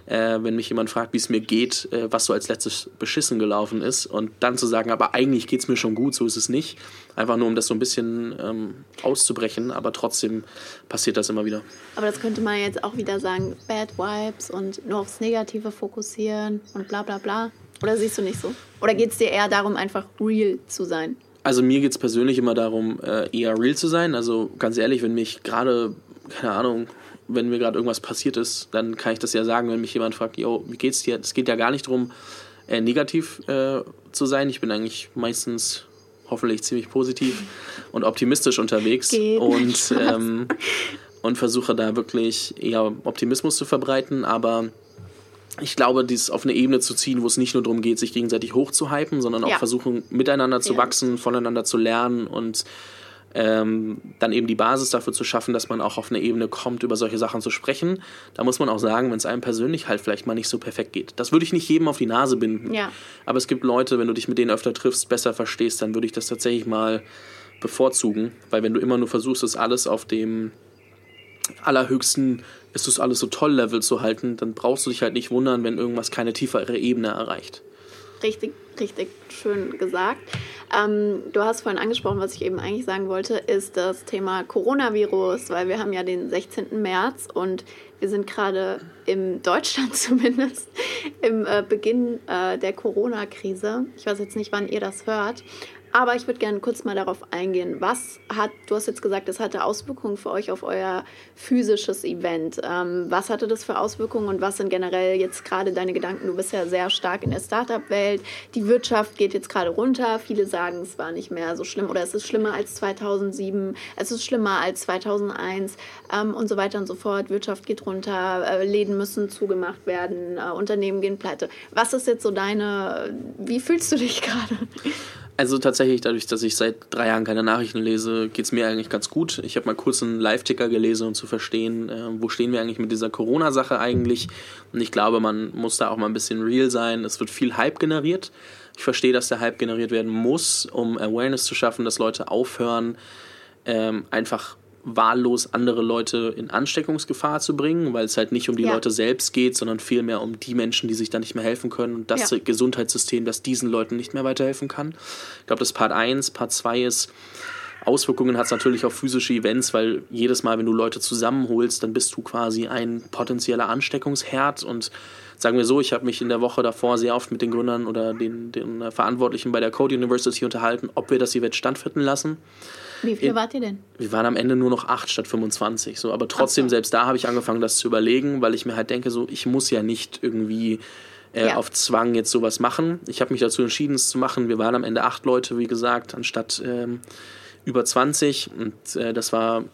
äh, wenn mich jemand fragt, wie es mir geht, äh, was so als letztes beschissen gelaufen ist. Und dann zu sagen, aber eigentlich geht es mir schon gut, so ist es nicht. Einfach nur, um das so ein bisschen ähm, auszubrechen. Aber trotzdem passiert das immer wieder. Aber das könnte man jetzt auch wieder sagen, Bad Vibes und nur aufs Negative fokussieren und bla bla bla. Oder siehst du nicht so? Oder geht es dir eher darum, einfach real zu sein? Also mir geht es persönlich immer darum, äh, eher real zu sein. Also ganz ehrlich, wenn mich gerade, keine Ahnung, wenn mir gerade irgendwas passiert ist, dann kann ich das ja sagen, wenn mich jemand fragt, yo, wie geht's dir? Es geht ja gar nicht darum, äh, negativ äh, zu sein. Ich bin eigentlich meistens hoffentlich ziemlich positiv und optimistisch unterwegs Geht. und, ähm, und versuche da wirklich eher Optimismus zu verbreiten, aber ich glaube, dies auf eine Ebene zu ziehen, wo es nicht nur darum geht, sich gegenseitig hochzuhypen, sondern auch Ja. versuchen, miteinander zu Ja. wachsen, voneinander zu lernen und ähm, dann eben die Basis dafür zu schaffen, dass man auch auf eine Ebene kommt, über solche Sachen zu sprechen. Da muss man auch sagen, wenn es einem persönlich halt vielleicht mal nicht so perfekt geht. Das würde ich nicht jedem auf die Nase binden. Ja. Aber es gibt Leute, wenn du dich mit denen öfter triffst, besser verstehst, dann würde ich das tatsächlich mal bevorzugen. Weil wenn du immer nur versuchst, das alles auf dem allerhöchsten, ist das alles so toll Level zu halten, dann brauchst du dich halt nicht wundern, wenn irgendwas keine tiefere Ebene erreicht. Richtig, richtig schön gesagt. Ähm, du hast vorhin angesprochen, was ich eben eigentlich sagen wollte, ist das Thema Coronavirus, weil wir haben ja den 16. März und wir sind gerade in Deutschland zumindest im äh, Beginn äh, der Corona-Krise. Ich weiß jetzt nicht, wann ihr das hört. Aber ich würde gerne kurz mal darauf eingehen. Was hat, du hast jetzt gesagt, es hatte Auswirkungen für euch auf euer physisches Event. Ähm, was hatte das für Auswirkungen und was sind generell jetzt gerade deine Gedanken? Du bist ja sehr stark in der Startup-Welt. Die Wirtschaft geht jetzt gerade runter. Viele sagen, es war nicht mehr so schlimm oder es ist schlimmer als 2007, es ist schlimmer als 2001 ähm, und so weiter und so fort. Wirtschaft geht runter, äh, Läden müssen zugemacht werden, äh, Unternehmen gehen pleite. Was ist jetzt so deine, wie fühlst du dich gerade? Also tatsächlich, dadurch, dass ich seit drei Jahren keine Nachrichten lese, geht es mir eigentlich ganz gut. Ich habe mal kurz einen Live-Ticker gelesen, um zu verstehen, äh, wo stehen wir eigentlich mit dieser Corona-Sache eigentlich. Und ich glaube, man muss da auch mal ein bisschen real sein. Es wird viel Hype generiert. Ich verstehe, dass der Hype generiert werden muss, um Awareness zu schaffen, dass Leute aufhören, ähm, einfach wahllos andere Leute in Ansteckungsgefahr zu bringen, weil es halt nicht um die ja. Leute selbst geht, sondern vielmehr um die Menschen, die sich da nicht mehr helfen können und das ja. Gesundheitssystem, das diesen Leuten nicht mehr weiterhelfen kann. Ich glaube, das ist Part 1. Part 2 ist, Auswirkungen hat es natürlich auf physische Events, weil jedes Mal, wenn du Leute zusammenholst, dann bist du quasi ein potenzieller Ansteckungsherd und sagen wir so, ich habe mich in der Woche davor sehr oft mit den Gründern oder den, den Verantwortlichen bei der Code University unterhalten, ob wir das Event stattfinden lassen. Wie viele wart ihr denn? Wir waren am Ende nur noch acht statt 25. So, aber trotzdem, so. selbst da habe ich angefangen, das zu überlegen, weil ich mir halt denke, so, ich muss ja nicht irgendwie äh, ja. auf Zwang jetzt sowas machen. Ich habe mich dazu entschieden, es zu machen. Wir waren am Ende acht Leute, wie gesagt, anstatt ähm, über 20. Und äh, das war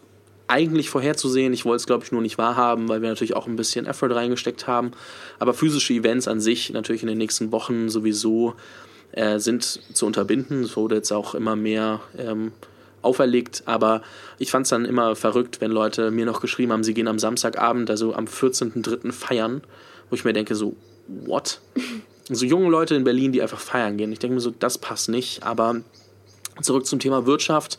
eigentlich vorherzusehen. Ich wollte es, glaube ich, nur nicht wahrhaben, weil wir natürlich auch ein bisschen Effort reingesteckt haben. Aber physische Events an sich natürlich in den nächsten Wochen sowieso äh, sind zu unterbinden. Es wurde jetzt auch immer mehr ähm, auferlegt, aber ich fand es dann immer verrückt, wenn Leute mir noch geschrieben haben, sie gehen am Samstagabend, also am 14.03. feiern, wo ich mir denke, so, what? so junge Leute in Berlin, die einfach feiern gehen. Ich denke mir so, das passt nicht, aber zurück zum Thema Wirtschaft.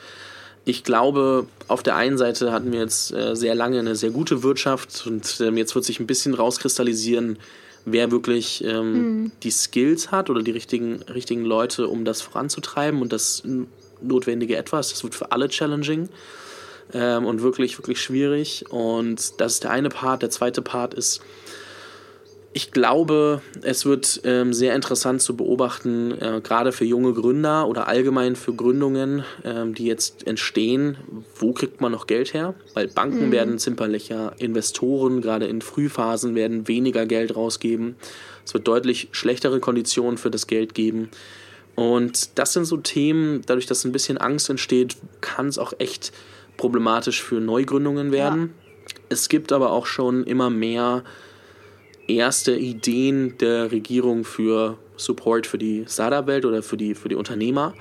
Ich glaube, auf der einen Seite hatten wir jetzt äh, sehr lange eine sehr gute Wirtschaft und ähm, jetzt wird sich ein bisschen rauskristallisieren, wer wirklich ähm, mhm. die Skills hat oder die richtigen, richtigen Leute, um das voranzutreiben und das notwendige Etwas. Das wird für alle challenging ähm, und wirklich, wirklich schwierig. Und das ist der eine Part. Der zweite Part ist, ich glaube, es wird ähm, sehr interessant zu beobachten, äh, gerade für junge Gründer oder allgemein für Gründungen, ähm, die jetzt entstehen, wo kriegt man noch Geld her? Weil Banken mhm. werden zimperlicher, Investoren gerade in Frühphasen werden weniger Geld rausgeben. Es wird deutlich schlechtere Konditionen für das Geld geben. Und das sind so Themen, dadurch, dass ein bisschen Angst entsteht, kann es auch echt problematisch für Neugründungen werden. Ja. Es gibt aber auch schon immer mehr erste Ideen der Regierung für Support für die Startup-Welt oder für die, für die Unternehmer.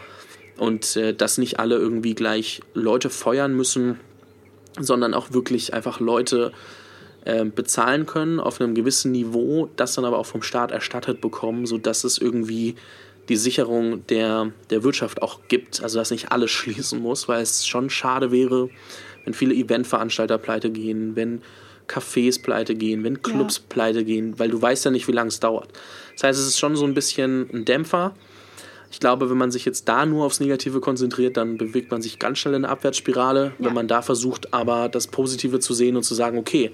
Und äh, dass nicht alle irgendwie gleich Leute feuern müssen, sondern auch wirklich einfach Leute äh, bezahlen können auf einem gewissen Niveau, das dann aber auch vom Staat erstattet bekommen, sodass es irgendwie die Sicherung der, der Wirtschaft auch gibt. Also dass nicht alles schließen muss, weil es schon schade wäre, wenn viele Eventveranstalter pleite gehen, wenn Cafés pleite gehen, wenn Clubs ja. pleite gehen, weil du weißt ja nicht, wie lange es dauert. Das heißt, es ist schon so ein bisschen ein Dämpfer. Ich glaube, wenn man sich jetzt da nur aufs Negative konzentriert, dann bewegt man sich ganz schnell in eine Abwärtsspirale. Ja. Wenn man da versucht, aber das Positive zu sehen und zu sagen, okay,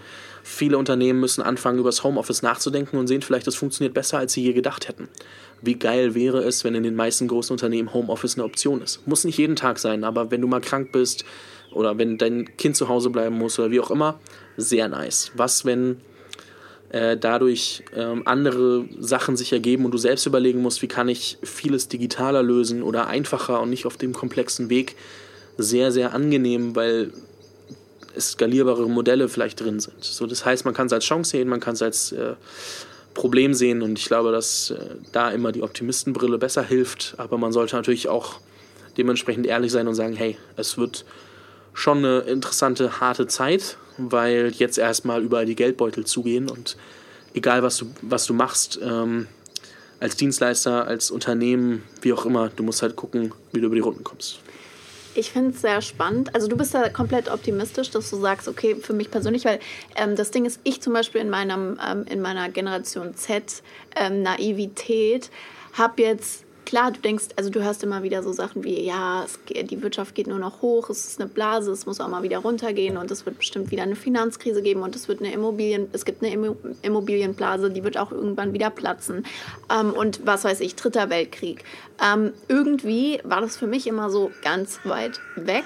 viele Unternehmen müssen anfangen, über das Homeoffice nachzudenken und sehen vielleicht, das funktioniert besser, als sie je gedacht hätten wie geil wäre es, wenn in den meisten großen Unternehmen Homeoffice eine Option ist. Muss nicht jeden Tag sein, aber wenn du mal krank bist oder wenn dein Kind zu Hause bleiben muss oder wie auch immer, sehr nice. Was, wenn äh, dadurch ähm, andere Sachen sich ergeben und du selbst überlegen musst, wie kann ich vieles digitaler lösen oder einfacher und nicht auf dem komplexen Weg sehr, sehr angenehm, weil skalierbare Modelle vielleicht drin sind. So, das heißt, man kann es als Chance sehen, man kann es als äh, Problem sehen und ich glaube, dass äh, da immer die Optimistenbrille besser hilft, aber man sollte natürlich auch dementsprechend ehrlich sein und sagen, hey, es wird schon eine interessante, harte Zeit, weil jetzt erstmal überall die Geldbeutel zugehen und egal was du, was du machst, ähm, als Dienstleister, als Unternehmen, wie auch immer, du musst halt gucken, wie du über die Runden kommst. Ich finde es sehr spannend. Also du bist da komplett optimistisch, dass du sagst, okay, für mich persönlich, weil ähm, das Ding ist, ich zum Beispiel in, meinem, ähm, in meiner Generation Z ähm, Naivität habe jetzt klar, du denkst, also du hörst immer wieder so Sachen wie, ja, es, die Wirtschaft geht nur noch hoch, es ist eine Blase, es muss auch mal wieder runtergehen und es wird bestimmt wieder eine Finanzkrise geben und es wird eine Immobilien, es gibt eine Immobilienblase, die wird auch irgendwann wieder platzen. Ähm, und was weiß ich, dritter Weltkrieg. Ähm, irgendwie war das für mich immer so ganz weit weg.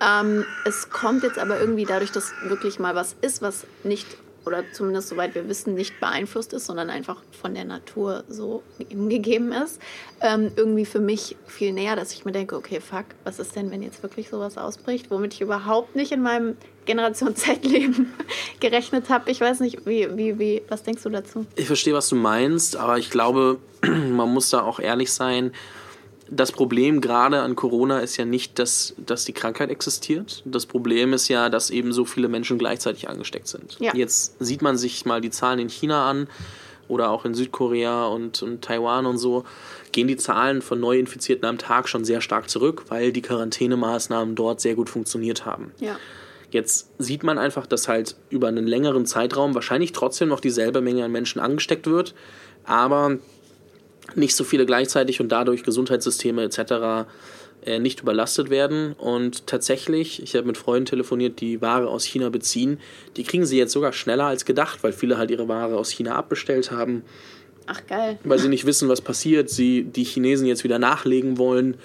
Ähm, es kommt jetzt aber irgendwie dadurch, dass wirklich mal was ist, was nicht oder zumindest soweit wir wissen, nicht beeinflusst ist, sondern einfach von der Natur so gegeben ist, ähm, irgendwie für mich viel näher, dass ich mir denke, okay, fuck, was ist denn, wenn jetzt wirklich sowas ausbricht, womit ich überhaupt nicht in meinem Generation Z-Leben gerechnet habe. Ich weiß nicht, wie, wie, wie, was denkst du dazu? Ich verstehe, was du meinst, aber ich glaube, man muss da auch ehrlich sein das Problem gerade an Corona ist ja nicht, dass, dass die Krankheit existiert. Das Problem ist ja, dass eben so viele Menschen gleichzeitig angesteckt sind. Ja. Jetzt sieht man sich mal die Zahlen in China an oder auch in Südkorea und, und Taiwan und so, gehen die Zahlen von Neuinfizierten am Tag schon sehr stark zurück, weil die Quarantänemaßnahmen dort sehr gut funktioniert haben. Ja. Jetzt sieht man einfach, dass halt über einen längeren Zeitraum wahrscheinlich trotzdem noch dieselbe Menge an Menschen angesteckt wird, aber nicht so viele gleichzeitig und dadurch Gesundheitssysteme etc. Äh, nicht überlastet werden. Und tatsächlich, ich habe mit Freunden telefoniert, die Ware aus China beziehen, die kriegen sie jetzt sogar schneller als gedacht, weil viele halt ihre Ware aus China abbestellt haben. Ach geil. Weil sie nicht wissen, was passiert, sie die Chinesen jetzt wieder nachlegen wollen.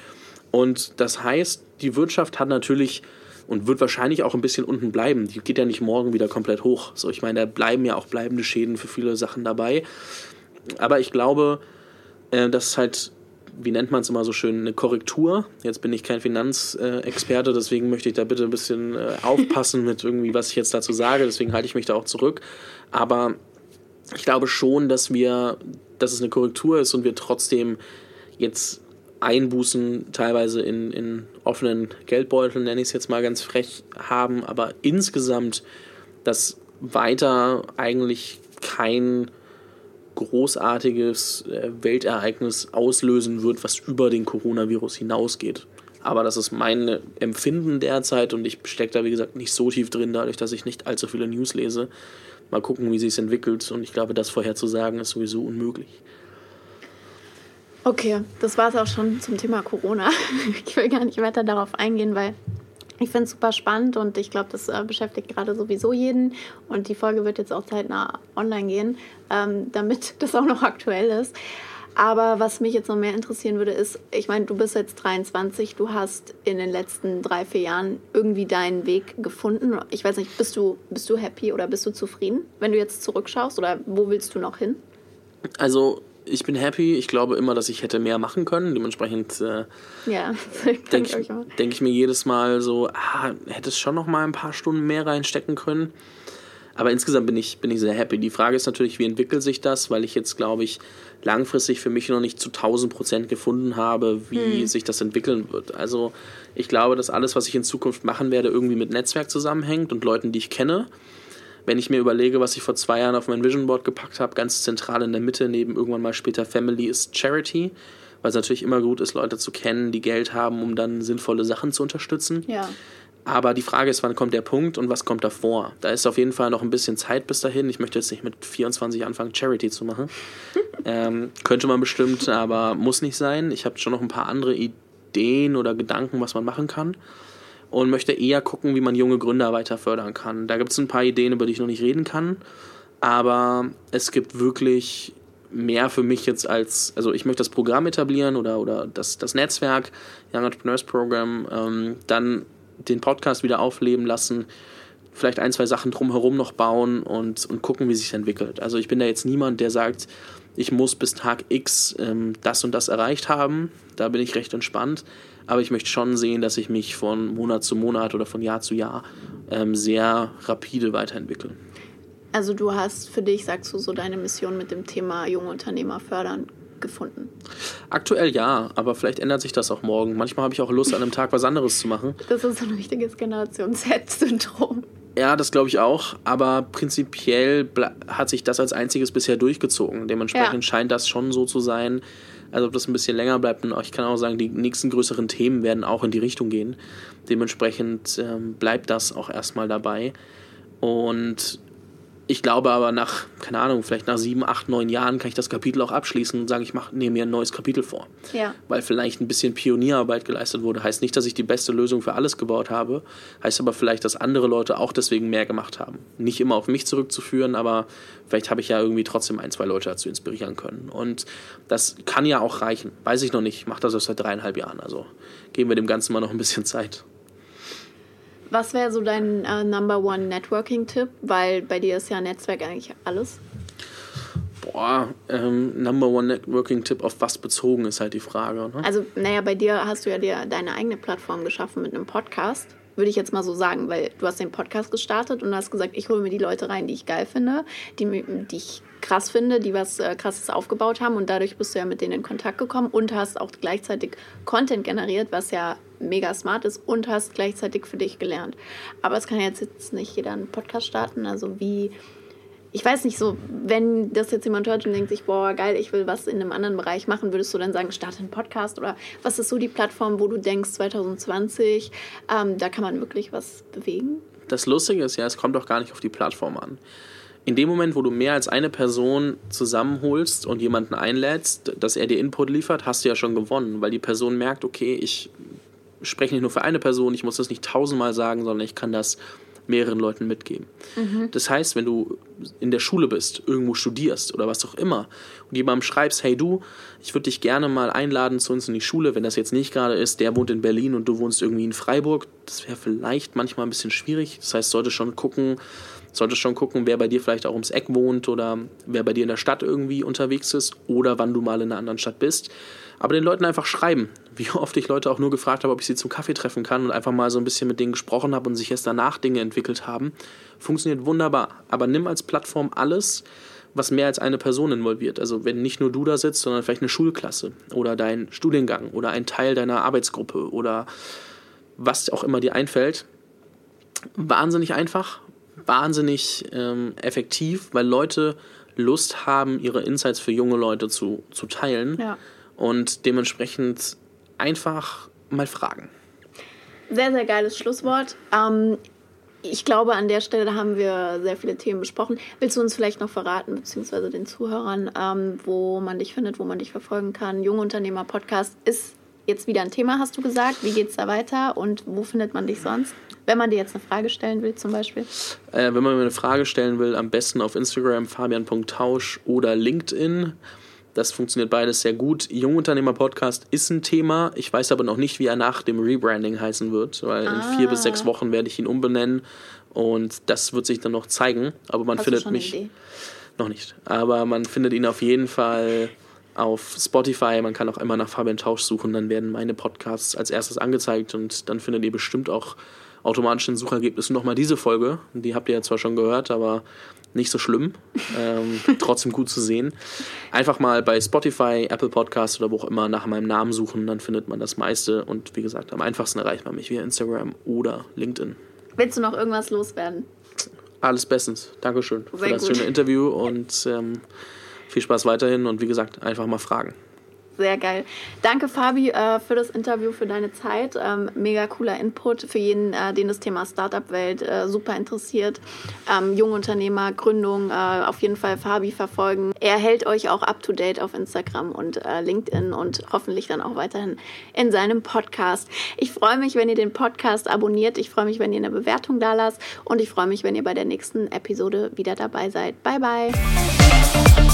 Und das heißt, die Wirtschaft hat natürlich und wird wahrscheinlich auch ein bisschen unten bleiben. Die geht ja nicht morgen wieder komplett hoch. So, ich meine, da bleiben ja auch bleibende Schäden für viele Sachen dabei. Aber ich glaube, äh, das ist halt, wie nennt man es immer so schön, eine Korrektur. Jetzt bin ich kein Finanzexperte, deswegen möchte ich da bitte ein bisschen äh, aufpassen mit irgendwie, was ich jetzt dazu sage. Deswegen halte ich mich da auch zurück. Aber ich glaube schon, dass wir, dass es eine Korrektur ist und wir trotzdem jetzt Einbußen teilweise in, in offenen Geldbeuteln, nenne ich es jetzt mal ganz frech, haben, aber insgesamt das weiter eigentlich kein großartiges äh, Weltereignis auslösen wird, was über den Coronavirus hinausgeht. Aber das ist mein Empfinden derzeit und ich stecke da, wie gesagt, nicht so tief drin, dadurch, dass ich nicht allzu viele News lese. Mal gucken, wie sich es entwickelt und ich glaube, das vorherzusagen ist sowieso unmöglich. Okay, das war es auch schon zum Thema Corona. Ich will gar nicht weiter darauf eingehen, weil ich finde es super spannend und ich glaube, das äh, beschäftigt gerade sowieso jeden. Und die Folge wird jetzt auch zeitnah online gehen, ähm, damit das auch noch aktuell ist. Aber was mich jetzt noch mehr interessieren würde, ist, ich meine, du bist jetzt 23, du hast in den letzten drei, vier Jahren irgendwie deinen Weg gefunden. Ich weiß nicht, bist du, bist du happy oder bist du zufrieden, wenn du jetzt zurückschaust oder wo willst du noch hin? Also ich bin happy. Ich glaube immer, dass ich hätte mehr machen können. Dementsprechend äh, ja, denke ich, denk ich, mir jedes Mal so, ah, hätte es schon noch mal ein paar Stunden mehr reinstecken können. Aber insgesamt bin ich, bin ich sehr happy. Die Frage ist natürlich, wie entwickelt sich das, weil ich jetzt, glaube ich, langfristig für mich noch nicht zu 1000 Prozent gefunden habe, wie hm. sich das entwickeln wird. Also ich glaube, dass alles, was ich in Zukunft machen werde, irgendwie mit Netzwerk zusammenhängt und Leuten, die ich kenne. Wenn ich mir überlege, was ich vor zwei Jahren auf mein Vision Board gepackt habe, ganz zentral in der Mitte, neben irgendwann mal später Family, ist Charity. Weil es natürlich immer gut ist, Leute zu kennen, die Geld haben, um dann sinnvolle Sachen zu unterstützen. Ja. Aber die Frage ist, wann kommt der Punkt und was kommt davor? Da ist auf jeden Fall noch ein bisschen Zeit bis dahin. Ich möchte jetzt nicht mit 24 anfangen, Charity zu machen. ähm, könnte man bestimmt, aber muss nicht sein. Ich habe schon noch ein paar andere Ideen oder Gedanken, was man machen kann und möchte eher gucken, wie man junge Gründer weiter fördern kann. Da gibt es ein paar Ideen, über die ich noch nicht reden kann, aber es gibt wirklich mehr für mich jetzt als, also ich möchte das Programm etablieren oder, oder das, das Netzwerk, Young Entrepreneurs Program, ähm, dann den Podcast wieder aufleben lassen, vielleicht ein, zwei Sachen drumherum noch bauen und, und gucken, wie sich entwickelt. Also ich bin da jetzt niemand, der sagt, ich muss bis Tag X ähm, das und das erreicht haben. Da bin ich recht entspannt aber ich möchte schon sehen, dass ich mich von Monat zu Monat oder von Jahr zu Jahr ähm, sehr rapide weiterentwickle. Also du hast für dich, sagst du, so deine Mission mit dem Thema junge Unternehmer fördern gefunden? Aktuell ja, aber vielleicht ändert sich das auch morgen. Manchmal habe ich auch Lust, an einem Tag was anderes zu machen. Das ist so ein richtiges Generation Z-Syndrom. Ja, das glaube ich auch, aber prinzipiell hat sich das als einziges bisher durchgezogen. Dementsprechend ja. scheint das schon so zu sein, also ob das ein bisschen länger bleibt. Und ich kann auch sagen, die nächsten größeren Themen werden auch in die Richtung gehen. Dementsprechend ähm, bleibt das auch erstmal dabei. Und ich glaube aber nach, keine Ahnung, vielleicht nach sieben, acht, neun Jahren kann ich das Kapitel auch abschließen und sagen, ich mach, nehme mir ein neues Kapitel vor. Ja. Weil vielleicht ein bisschen Pionierarbeit geleistet wurde. Heißt nicht, dass ich die beste Lösung für alles gebaut habe. Heißt aber vielleicht, dass andere Leute auch deswegen mehr gemacht haben. Nicht immer auf mich zurückzuführen, aber vielleicht habe ich ja irgendwie trotzdem ein, zwei Leute dazu inspirieren können. Und das kann ja auch reichen. Weiß ich noch nicht. Ich mache das seit dreieinhalb Jahren. Also geben wir dem Ganzen mal noch ein bisschen Zeit. Was wäre so dein äh, Number One Networking-Tipp? Weil bei dir ist ja Netzwerk eigentlich alles. Boah, ähm, Number One Networking-Tipp auf was bezogen ist halt die Frage. Ne? Also, naja, bei dir hast du ja dir deine eigene Plattform geschaffen mit einem Podcast. Würde ich jetzt mal so sagen, weil du hast den Podcast gestartet und hast gesagt, ich hole mir die Leute rein, die ich geil finde, die, die ich krass finde, die was äh, krasses aufgebaut haben und dadurch bist du ja mit denen in Kontakt gekommen und hast auch gleichzeitig Content generiert, was ja mega smart ist und hast gleichzeitig für dich gelernt. Aber es kann jetzt, jetzt nicht jeder einen Podcast starten, also wie ich weiß nicht so, wenn das jetzt jemand hört und denkt sich, boah, geil, ich will was in einem anderen Bereich machen, würdest du dann sagen, starte einen Podcast oder was ist so die Plattform, wo du denkst, 2020, ähm, da kann man wirklich was bewegen? Das Lustige ist ja, es kommt doch gar nicht auf die Plattform an. In dem Moment, wo du mehr als eine Person zusammenholst und jemanden einlädst, dass er dir Input liefert, hast du ja schon gewonnen, weil die Person merkt, okay, ich spreche nicht nur für eine Person, ich muss das nicht tausendmal sagen, sondern ich kann das mehreren Leuten mitgeben. Mhm. Das heißt, wenn du in der Schule bist, irgendwo studierst oder was auch immer und jemandem schreibst, hey du, ich würde dich gerne mal einladen zu uns in die Schule, wenn das jetzt nicht gerade ist, der wohnt in Berlin und du wohnst irgendwie in Freiburg, das wäre vielleicht manchmal ein bisschen schwierig. Das heißt, sollte schon gucken, sollte schon gucken, wer bei dir vielleicht auch ums Eck wohnt oder wer bei dir in der Stadt irgendwie unterwegs ist oder wann du mal in einer anderen Stadt bist aber den Leuten einfach schreiben. Wie oft ich Leute auch nur gefragt habe, ob ich sie zum Kaffee treffen kann und einfach mal so ein bisschen mit denen gesprochen habe und sich erst danach Dinge entwickelt haben. Funktioniert wunderbar. Aber nimm als Plattform alles, was mehr als eine Person involviert. Also wenn nicht nur du da sitzt, sondern vielleicht eine Schulklasse oder dein Studiengang oder ein Teil deiner Arbeitsgruppe oder was auch immer dir einfällt. Wahnsinnig einfach, wahnsinnig ähm, effektiv, weil Leute Lust haben, ihre Insights für junge Leute zu, zu teilen. Ja und dementsprechend einfach mal fragen. Sehr, sehr geiles Schlusswort. Ähm, ich glaube, an der Stelle haben wir sehr viele Themen besprochen. Willst du uns vielleicht noch verraten, beziehungsweise den Zuhörern, ähm, wo man dich findet, wo man dich verfolgen kann? Jungunternehmer Podcast ist jetzt wieder ein Thema, hast du gesagt. Wie geht es da weiter und wo findet man dich sonst? Wenn man dir jetzt eine Frage stellen will, zum Beispiel? Äh, wenn man mir eine Frage stellen will, am besten auf Instagram fabian.tausch oder LinkedIn. Das funktioniert beides sehr gut. Jungunternehmer-Podcast ist ein Thema. Ich weiß aber noch nicht, wie er nach dem Rebranding heißen wird, weil ah. in vier bis sechs Wochen werde ich ihn umbenennen und das wird sich dann noch zeigen. Aber man Hast findet mich. Noch nicht. Aber man findet ihn auf jeden Fall auf Spotify. Man kann auch immer nach Fabian Tausch suchen. Dann werden meine Podcasts als erstes angezeigt und dann findet ihr bestimmt auch automatisch in Suchergebnissen nochmal diese Folge. Die habt ihr ja zwar schon gehört, aber nicht so schlimm. Ähm, trotzdem gut zu sehen. Einfach mal bei Spotify, Apple Podcasts oder wo auch immer nach meinem Namen suchen, dann findet man das meiste. Und wie gesagt, am einfachsten erreicht man mich via Instagram oder LinkedIn. Willst du noch irgendwas loswerden? Alles bestens. Dankeschön Sehr für das gut. schöne Interview und ähm, viel Spaß weiterhin. Und wie gesagt, einfach mal fragen. Sehr geil. Danke, Fabi, äh, für das Interview, für deine Zeit. Ähm, mega cooler Input für jeden, äh, den das Thema Startup-Welt äh, super interessiert. Ähm, Jungunternehmer, Gründung, auf jeden Fall Fabi verfolgen. Er hält euch auch up to date auf Instagram und LinkedIn und hoffentlich dann auch weiterhin in seinem Podcast. Ich freue mich, wenn ihr den Podcast abonniert. Ich freue mich, wenn ihr eine Bewertung da lasst. Und ich freue mich, wenn ihr bei der nächsten Episode wieder dabei seid. Bye, bye.